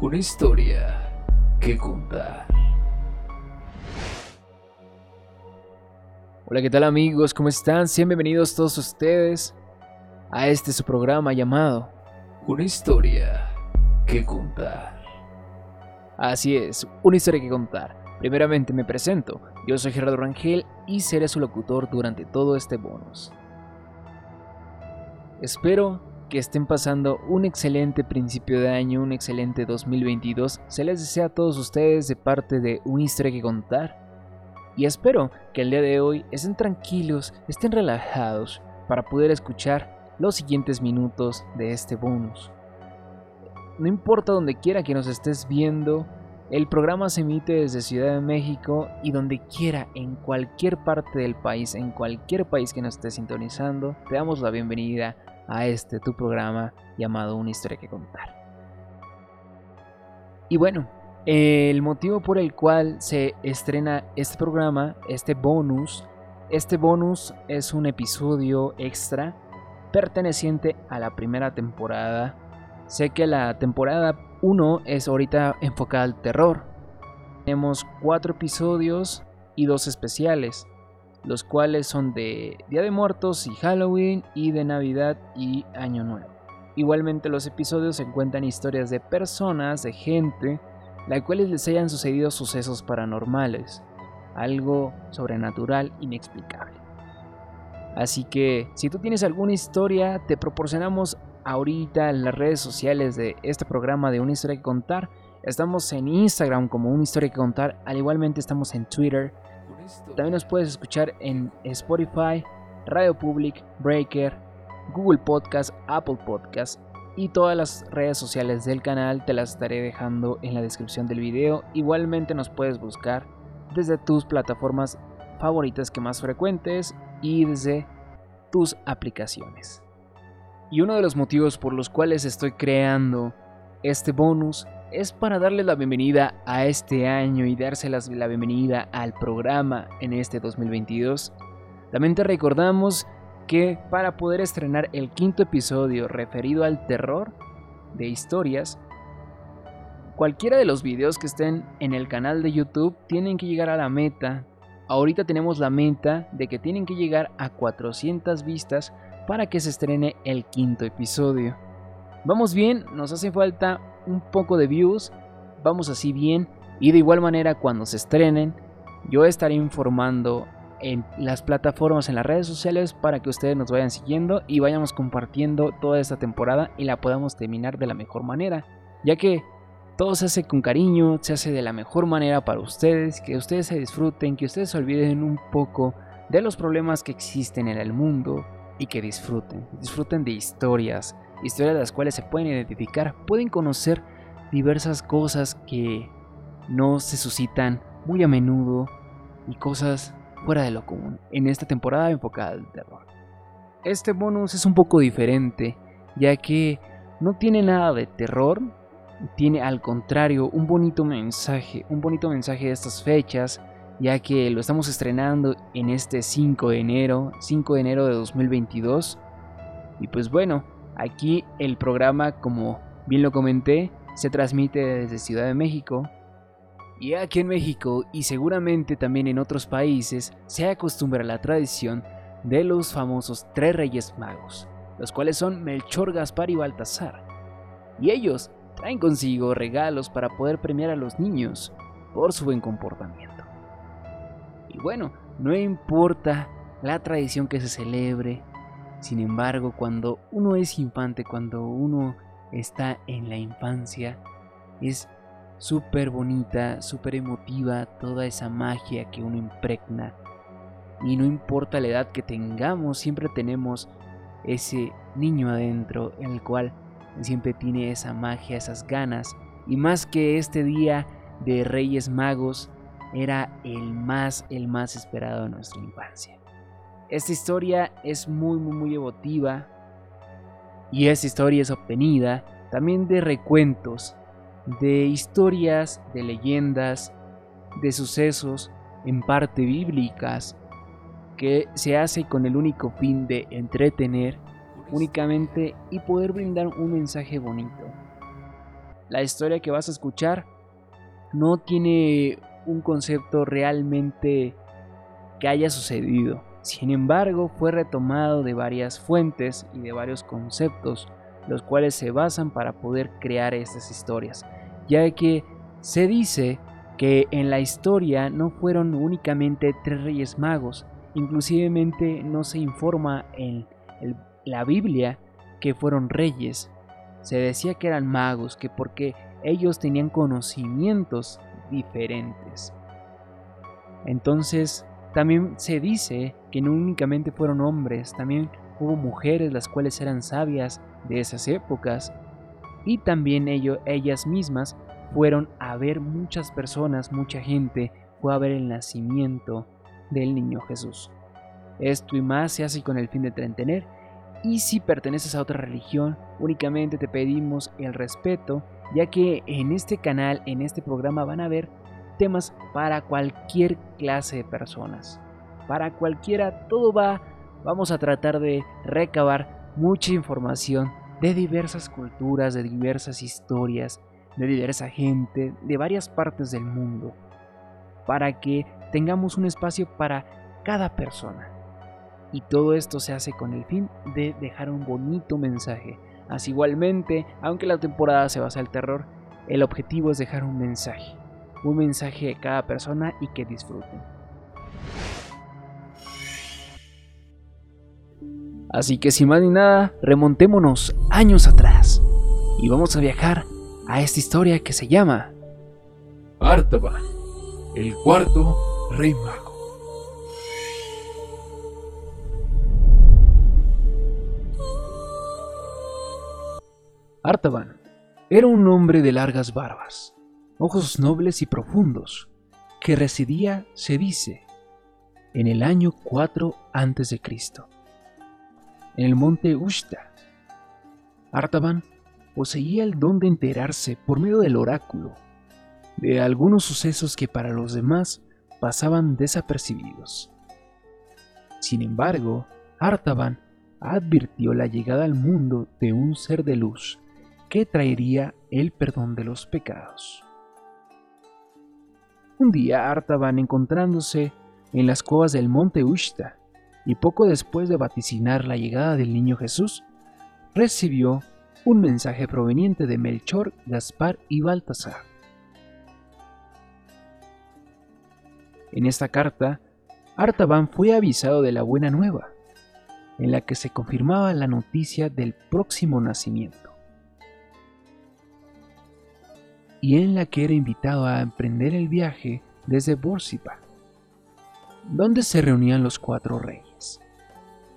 Una historia que contar. Hola, ¿qué tal amigos? ¿Cómo están? Sean bienvenidos todos ustedes a este su programa llamado Una historia que contar. Así es, una historia que contar. Primeramente me presento, yo soy Gerardo Rangel y seré su locutor durante todo este bonus. Espero que estén pasando un excelente principio de año, un excelente 2022. Se les desea a todos ustedes de parte de una historia que contar. Y espero que el día de hoy estén tranquilos, estén relajados para poder escuchar los siguientes minutos de este bonus. No importa donde quiera que nos estés viendo, el programa se emite desde Ciudad de México y donde quiera, en cualquier parte del país, en cualquier país que nos esté sintonizando, te damos la bienvenida a este tu programa llamado Una historia que contar. Y bueno, el motivo por el cual se estrena este programa, este bonus, este bonus es un episodio extra perteneciente a la primera temporada. Sé que la temporada 1 es ahorita enfocada al terror. Tenemos cuatro episodios y dos especiales, los cuales son de Día de Muertos y Halloween y de Navidad y Año Nuevo. Igualmente los episodios se cuentan historias de personas, de gente, las cuales les hayan sucedido sucesos paranormales, algo sobrenatural inexplicable. Así que si tú tienes alguna historia, te proporcionamos ahorita en las redes sociales de este programa de Una historia que contar. Estamos en Instagram como Una historia que contar, al igualmente estamos en Twitter. También nos puedes escuchar en Spotify, Radio Public, Breaker, Google Podcast, Apple Podcast y todas las redes sociales del canal te las estaré dejando en la descripción del video. Igualmente nos puedes buscar desde tus plataformas favoritas que más frecuentes y desde tus aplicaciones. Y uno de los motivos por los cuales estoy creando este bonus es para darles la bienvenida a este año y dárselas la bienvenida al programa en este 2022. También te recordamos que para poder estrenar el quinto episodio referido al terror de historias, cualquiera de los videos que estén en el canal de YouTube tienen que llegar a la meta. Ahorita tenemos la meta de que tienen que llegar a 400 vistas para que se estrene el quinto episodio. Vamos bien, nos hace falta un poco de views, vamos así bien y de igual manera cuando se estrenen yo estaré informando en las plataformas, en las redes sociales para que ustedes nos vayan siguiendo y vayamos compartiendo toda esta temporada y la podamos terminar de la mejor manera, ya que todo se hace con cariño, se hace de la mejor manera para ustedes, que ustedes se disfruten, que ustedes se olviden un poco de los problemas que existen en el mundo, y que disfruten. Disfruten de historias, historias de las cuales se pueden identificar, pueden conocer diversas cosas que no se suscitan muy a menudo y cosas fuera de lo común en esta temporada enfocada al terror. Este bonus es un poco diferente, ya que no tiene nada de terror, tiene al contrario un bonito mensaje, un bonito mensaje de estas fechas, ya que lo estamos estrenando en este 5 de enero, 5 de enero de 2022. Y pues bueno, aquí el programa, como bien lo comenté, se transmite desde Ciudad de México. Y aquí en México y seguramente también en otros países se acostumbra la tradición de los famosos tres reyes magos, los cuales son Melchor, Gaspar y Baltasar. Y ellos traen consigo regalos para poder premiar a los niños por su buen comportamiento. Y bueno, no importa la tradición que se celebre, sin embargo, cuando uno es infante, cuando uno está en la infancia, es súper bonita, súper emotiva toda esa magia que uno impregna. Y no importa la edad que tengamos, siempre tenemos ese niño adentro en el cual siempre tiene esa magia, esas ganas. Y más que este día de Reyes Magos, era el más, el más esperado de nuestra infancia. Esta historia es muy, muy, muy. Y esta historia es obtenida también de recuentos, de historias, de leyendas, de sucesos en parte bíblicas, que se hace con el único fin de entretener únicamente y poder brindar un mensaje bonito. La historia que vas a escuchar no tiene un concepto realmente que haya sucedido. Sin embargo, fue retomado de varias fuentes y de varios conceptos, los cuales se basan para poder crear estas historias, ya que se dice que en la historia no fueron únicamente tres reyes magos, inclusivemente no se informa en la Biblia que fueron reyes, se decía que eran magos, que porque ellos tenían conocimientos diferentes. Entonces, también se dice que no únicamente fueron hombres, también hubo mujeres las cuales eran sabias de esas épocas y también ellos, ellas mismas fueron a ver muchas personas, mucha gente fue a ver el nacimiento del niño Jesús. Esto y más se hace con el fin de entretener y si perteneces a otra religión, únicamente te pedimos el respeto, ya que en este canal, en este programa van a haber temas para cualquier clase de personas. Para cualquiera, todo va, vamos a tratar de recabar mucha información de diversas culturas, de diversas historias, de diversa gente, de varias partes del mundo, para que tengamos un espacio para cada persona. Y todo esto se hace con el fin de dejar un bonito mensaje. Así igualmente, aunque la temporada se basa en el terror, el objetivo es dejar un mensaje. Un mensaje a cada persona y que disfruten. Así que sin más ni nada, remontémonos años atrás y vamos a viajar a esta historia que se llama Artaban, el cuarto rey mago. Artaban era un hombre de largas barbas, ojos nobles y profundos, que residía, se dice, en el año 4 a.C., en el monte Ushta. Artaban poseía el don de enterarse por medio del oráculo de algunos sucesos que para los demás pasaban desapercibidos. Sin embargo, Artaban advirtió la llegada al mundo de un ser de luz que traería el perdón de los pecados. Un día Artaban encontrándose en las cuevas del monte Ushta, y poco después de vaticinar la llegada del niño Jesús, recibió un mensaje proveniente de Melchor, Gaspar y Baltasar. En esta carta, Artaban fue avisado de la buena nueva, en la que se confirmaba la noticia del próximo nacimiento. Y en la que era invitado a emprender el viaje desde Bórsipa, donde se reunían los cuatro reyes,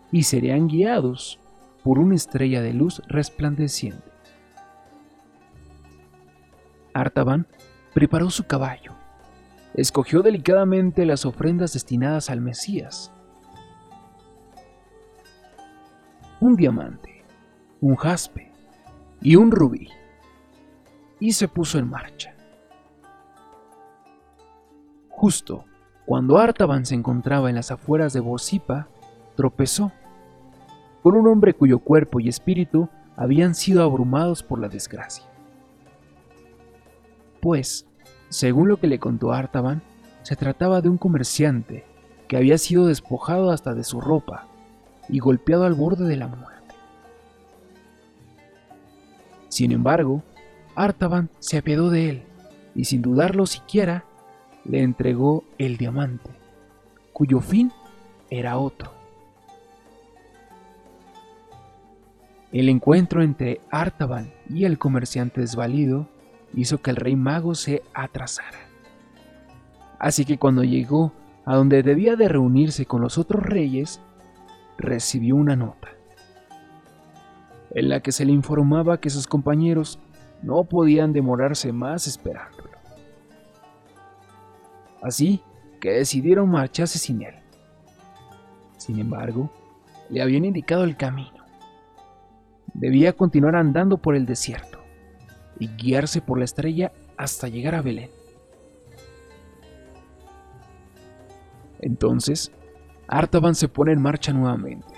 y serían guiados por una estrella de luz resplandeciente. Artaban preparó su caballo, escogió delicadamente las ofrendas destinadas al Mesías, un diamante, un jaspe y un rubí y se puso en marcha. Justo cuando Artaban se encontraba en las afueras de Bosipa, tropezó con un hombre cuyo cuerpo y espíritu habían sido abrumados por la desgracia. Pues, según lo que le contó Artaban, se trataba de un comerciante que había sido despojado hasta de su ropa y golpeado al borde de la muerte. Sin embargo, Artaban se apiadó de él y sin dudarlo siquiera le entregó el diamante, cuyo fin era otro. El encuentro entre Artaban y el comerciante desvalido hizo que el rey mago se atrasara. Así que cuando llegó a donde debía de reunirse con los otros reyes, recibió una nota. en la que se le informaba que sus compañeros no podían demorarse más esperándolo. Así que decidieron marcharse sin él. Sin embargo, le habían indicado el camino. Debía continuar andando por el desierto y guiarse por la estrella hasta llegar a Belén. Entonces, Artaban se pone en marcha nuevamente,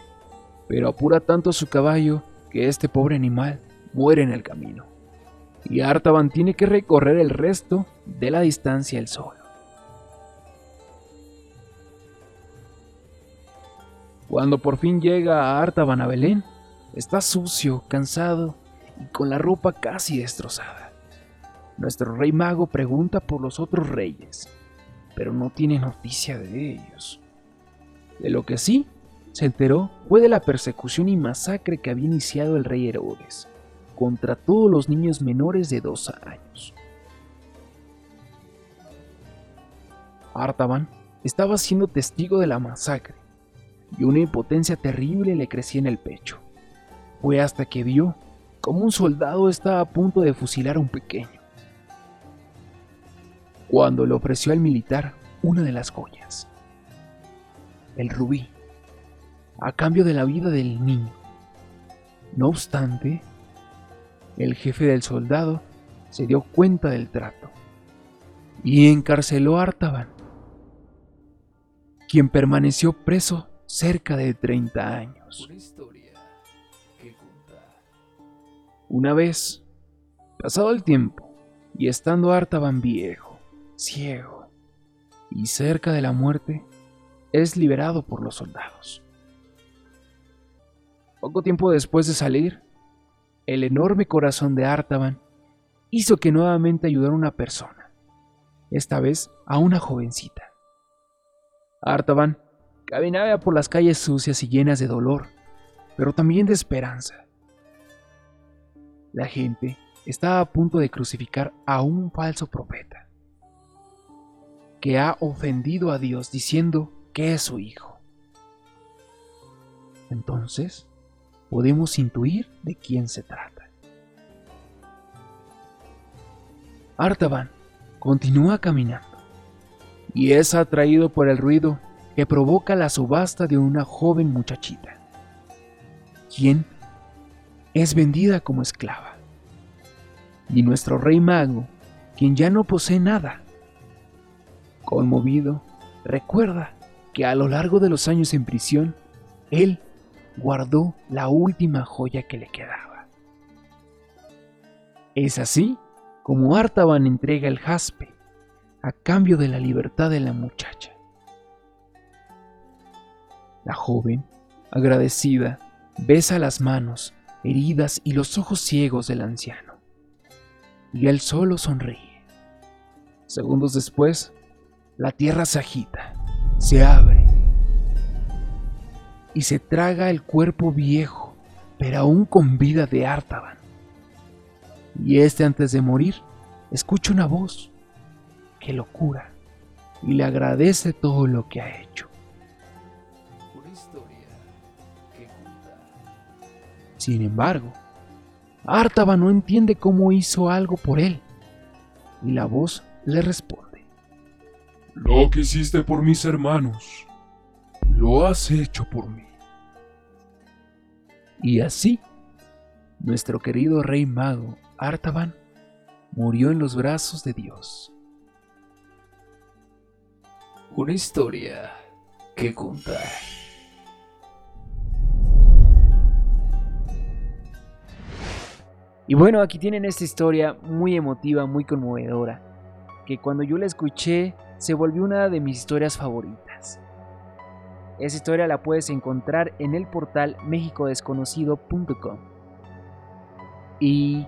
pero apura tanto a su caballo que este pobre animal muere en el camino, y Artaban tiene que recorrer el resto de la distancia él solo. Cuando por fin llega a Artaban a Belén, está sucio, cansado y con la ropa casi destrozada. Nuestro rey mago pregunta por los otros reyes, pero no tiene noticia de ellos. De lo que sí se enteró fue de la persecución y masacre que había iniciado el rey Herodes contra todos los niños menores de dos años. Artaban estaba siendo testigo de la masacre y una impotencia terrible le crecía en el pecho. Fue hasta que vio como un soldado estaba a punto de fusilar a un pequeño, cuando le ofreció al militar una de las joyas, el rubí, a cambio de la vida del niño. No obstante, el jefe del soldado se dio cuenta del trato y encarceló a Artaban, quien permaneció preso cerca de 30 años. Una historia que contar. Una vez, pasado el tiempo, y estando Artaban viejo, ciego y cerca de la muerte, es liberado por los soldados. Poco tiempo después de salir, el enorme corazón de Artaban hizo que nuevamente ayudara a una persona, esta vez a una jovencita. Artaban Caminaba por las calles sucias y llenas de dolor, pero también de esperanza. La gente estaba a punto de crucificar a un falso profeta, que ha ofendido a Dios diciendo que es su hijo. Entonces, podemos intuir de quién se trata. Artaban continúa caminando y es atraído por el ruido que provoca la subasta de una joven muchachita, quien es vendida como esclava. Y nuestro rey mago, quien ya no posee nada, conmovido, recuerda que a lo largo de los años en prisión, él guardó la última joya que le quedaba. Es así como Artaban entrega el jaspe a cambio de la libertad de la muchacha. La joven, agradecida, besa las manos, heridas y los ojos ciegos del anciano. Y él solo sonríe. Segundos después, la tierra se agita, se abre y se traga el cuerpo viejo, pero aún con vida de Artaban. Y este antes de morir, escucha una voz que lo cura y le agradece todo lo que ha hecho. Sin embargo, Artaba no entiende cómo hizo algo por él. Y la voz le responde. Lo que hiciste por mis hermanos, lo has hecho por mí. Y así, nuestro querido rey mago Artaban murió en los brazos de Dios. Una historia que contar. Y bueno, aquí tienen esta historia muy emotiva, muy conmovedora, que cuando yo la escuché se volvió una de mis historias favoritas. Esa historia la puedes encontrar en el portal mexicodesconocido.com. Y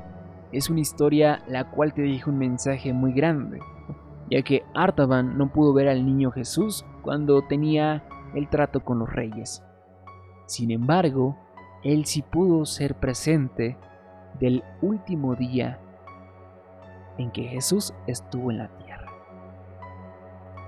es una historia la cual te deja un mensaje muy grande, ya que Artaban no pudo ver al niño Jesús cuando tenía el trato con los reyes. Sin embargo, él sí pudo ser presente del último día en que Jesús estuvo en la tierra.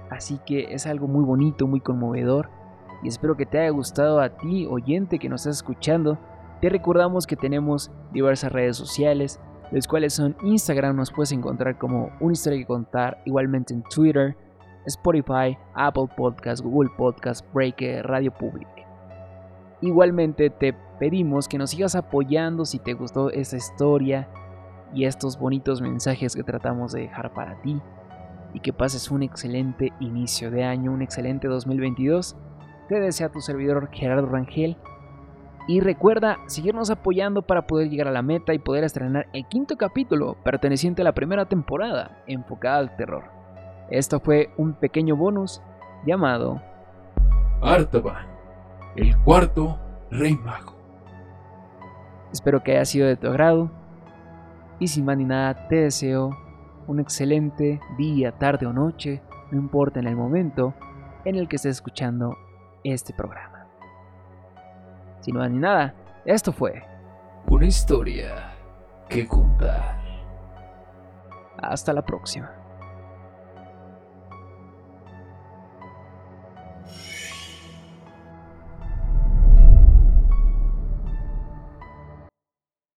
Así que es algo muy bonito, muy conmovedor y espero que te haya gustado a ti, oyente que nos estás escuchando, Te recordamos que tenemos diversas redes sociales, las cuales son Instagram, nos puedes encontrar como una historia que contar, igualmente en Twitter, Spotify, Apple Podcast, Google Podcast, Breaker, Radio Public. Igualmente te pedimos que nos sigas apoyando si te gustó esta historia y estos bonitos mensajes que tratamos de dejar para ti y que pases un excelente inicio de año, un excelente 2022. Te desea tu servidor Gerardo Rangel y recuerda seguirnos apoyando para poder llegar a la meta y poder estrenar el quinto capítulo perteneciente a la primera temporada enfocada al terror. Esto fue un pequeño bonus llamado Artaban, el cuarto rey mago. Espero que haya sido de tu agrado y sin más ni nada te deseo un excelente día, tarde o noche, no importa en el momento en el que estés escuchando este programa. Sin más ni nada, esto fue Una historia que contar. Hasta la próxima.